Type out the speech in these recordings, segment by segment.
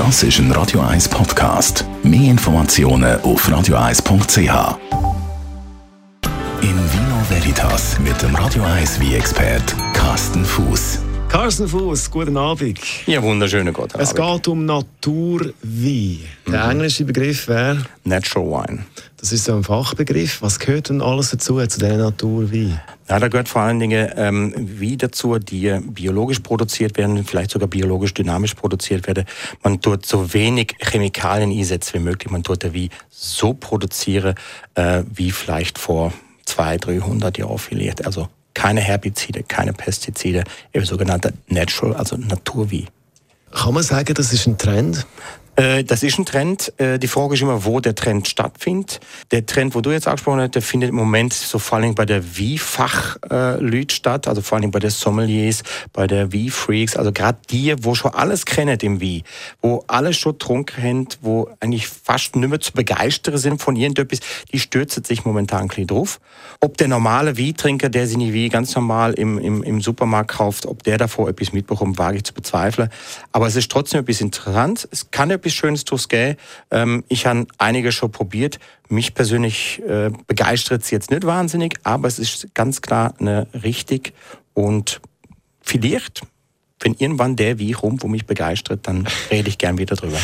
Das ist ein Radio 1 Podcast. Mehr Informationen auf radio1.ch. In Vino Veritas mit dem Radio 1 wie expert Carsten Fuß. Carsten Fuß, guten Abend. Ja, wunderschönen guten Abend. Es geht um Naturwein. Der Mhm. englische Begriff wäre, Natural Wine. das ist so ein Fachbegriff. Was gehört denn alles dazu, zu diesen Naturwein? Ja, da gehört vor allen Dingen ähm, wie dazu, die biologisch produziert werden, vielleicht sogar biologisch dynamisch produziert werden. Man tut so wenig Chemikalien einsetzen wie möglich. Man tut der wie so produzieren, äh, wie vielleicht vor 200, 300 Jahren vielleicht. Also keine Herbizide, keine Pestizide, eben sogenannte Natural, also Naturwie. Kann man sagen, das ist ein Trend? Äh, Das ist ein Trend. Äh, Die Frage ist immer, wo der Trend stattfindet. Der Trend, wo du jetzt angesprochen hast, der findet im Moment so vor allem bei der Wie-Fach-Leute statt, also vor allem bei der Sommeliers, bei der Wie-Freaks, also gerade die, wo schon alles kennen im Wie, wo alles schon trunken haben, wo eigentlich fast nicht mehr zu begeistern sind von irgendetwas, die stürzen sich momentan ein bisschen drauf. Ob der normale Wie-Trinker, der sich nicht Wie ganz normal im, im, im Supermarkt kauft, ob der davor etwas mitbekommt, wage ich zu bezweifeln. Aber es ist trotzdem etwas interessant. Es kann etwas Schönes durchs gehen. Ähm, ich habe einige schon probiert. Mich persönlich äh, begeistert es jetzt nicht wahnsinnig, aber es ist ganz klar eine richtig und vielleicht, wenn irgendwann der wie rum, wo mich begeistert, dann rede ich gern wieder drüber.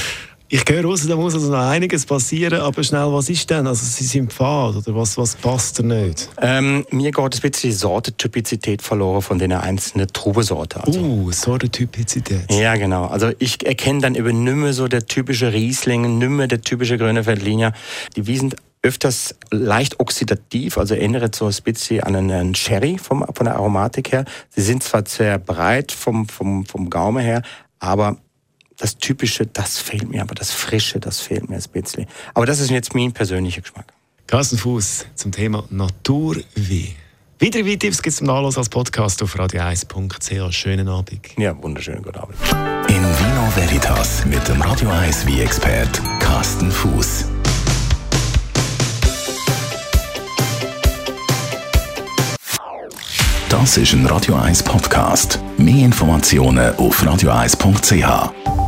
Ich höre raus, da muss also noch einiges passieren, aber schnell, was ist denn? Also Sie sind Pfad oder was, was passt da nicht? Ähm, mir geht ein bisschen die Sortetypizität verloren von den einzelnen Trubesorten. Also, Uh, Sortentypizität. Ja, genau. Also ich erkenne dann eben nicht mehr so der typische Riesling, nicht mehr der typische grüne Veltliner. Die Wiesen öfters leicht oxidativ, also erinnert so ein bisschen an einen Sherry vom, von der Aromatik her. Sie sind zwar sehr breit vom, vom, vom Gaumen her, aber das Typische, das fehlt mir, aber das Frische, das fehlt mir ein bisschen. Aber das ist jetzt mein persönlicher Geschmack. Carsten Fuß zum Thema Naturwein. Weitere Weintipps gibt es zum Nachlass als Podcast auf radio1.ch. Schönen Abend. Ja, wunderschönen guten Abend. In Vino Veritas mit dem Radio 1 wie expert Carsten Fuß. Das ist ein Radio 1 Podcast. Mehr Informationen auf radio1.ch.